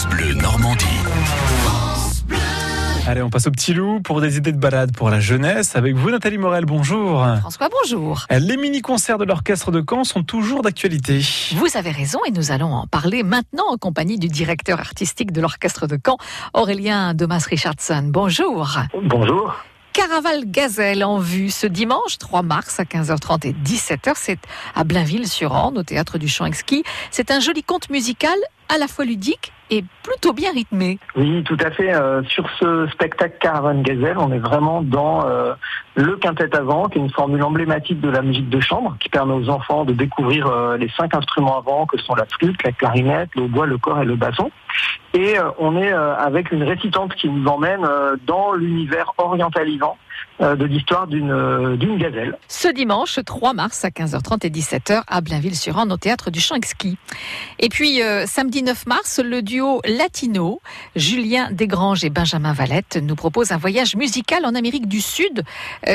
France Bleu Normandie. Allez, on passe au petit loup pour des idées de balade pour la jeunesse. Avec vous, Nathalie Morel, bonjour. François, bonjour. Les mini-concerts de l'orchestre de Caen sont toujours d'actualité. Vous avez raison et nous allons en parler maintenant en compagnie du directeur artistique de l'orchestre de Caen, Aurélien Domas Richardson. Bonjour. Bonjour. Caraval Gazelle en vue ce dimanche 3 mars à 15h30 et 17h. C'est à Blainville-sur-Orne, au théâtre du Champ Exquis. C'est un joli conte musical à la fois ludique et plutôt bien rythmé. Oui, tout à fait. Euh, sur ce spectacle Caravan Gazelle, on est vraiment dans euh, le quintet avant, qui est une formule emblématique de la musique de chambre, qui permet aux enfants de découvrir euh, les cinq instruments avant, que sont la flûte, la clarinette, le bois, le corps et le basson. Et on est avec une récitante qui nous emmène dans l'univers orientalisant de l'histoire d'une d'une gazelle. Ce dimanche 3 mars à 15h30 et 17h à Blainville-sur-Orne au théâtre du Champ Exquis. Et puis samedi 9 mars, le duo latino, Julien Desgranges et Benjamin Valette, nous propose un voyage musical en Amérique du Sud.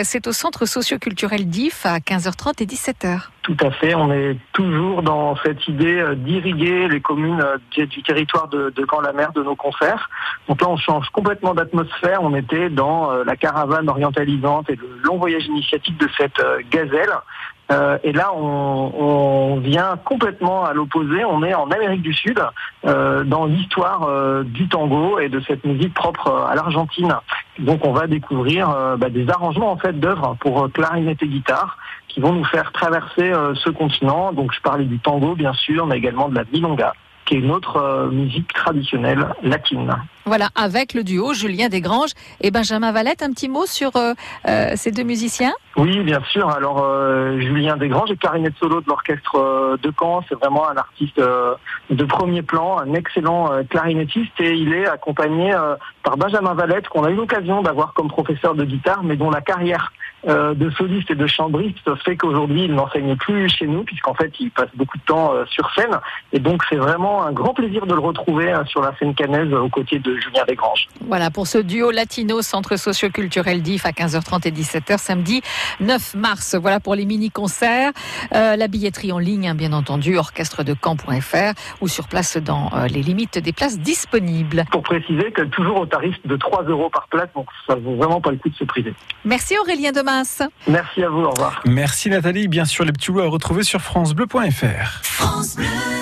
C'est au centre socioculturel d'IF à 15h30 et 17h. Tout à fait, on est toujours dans cette idée d'irriguer les communes du territoire de, de Caen-la-Mer de nos concerts. Donc là, on change complètement d'atmosphère. On était dans la caravane orientalisante et le long voyage initiatique de cette gazelle. Euh, et là, on, on, vient complètement à l'opposé. On est en Amérique du Sud, euh, dans l'histoire euh, du tango et de cette musique propre à l'Argentine. Donc, on va découvrir bah, des arrangements en fait d'œuvres pour clarinette et guitare qui vont nous faire traverser ce continent. Donc, je parlais du tango, bien sûr, mais également de la milonga qui est une autre euh, musique traditionnelle latine. Voilà, avec le duo Julien Desgranges et Benjamin Valette, un petit mot sur euh, euh, ces deux musiciens? Oui, bien sûr. Alors, Julien Desgranges est clarinette solo de l'orchestre de Caen. C'est vraiment un artiste de premier plan, un excellent clarinettiste et il est accompagné par Benjamin Valette, qu'on a eu l'occasion d'avoir comme professeur de guitare, mais dont la carrière de soliste et de chambriste fait qu'aujourd'hui il n'enseigne plus chez nous puisqu'en fait il passe beaucoup de temps sur scène et donc c'est vraiment un grand plaisir de le retrouver sur la scène canaise aux côtés de Julien Desgranges. Voilà pour ce duo latino centre socio-culturel d'IF à 15h30 et 17h samedi 9 mars. Voilà pour les mini-concerts. Euh, la billetterie en ligne, bien entendu, orchestredecamp.fr ou sur place dans euh, les limites des places disponibles. Pour préciser que toujours au tarif de 3 euros par place, donc ça vaut vraiment pas le coup de se priver. Merci Aurélien Demas. Merci à vous, au revoir. Merci Nathalie. Bien sûr, les petits loups à retrouver sur FranceBleu.fr. France Bleu.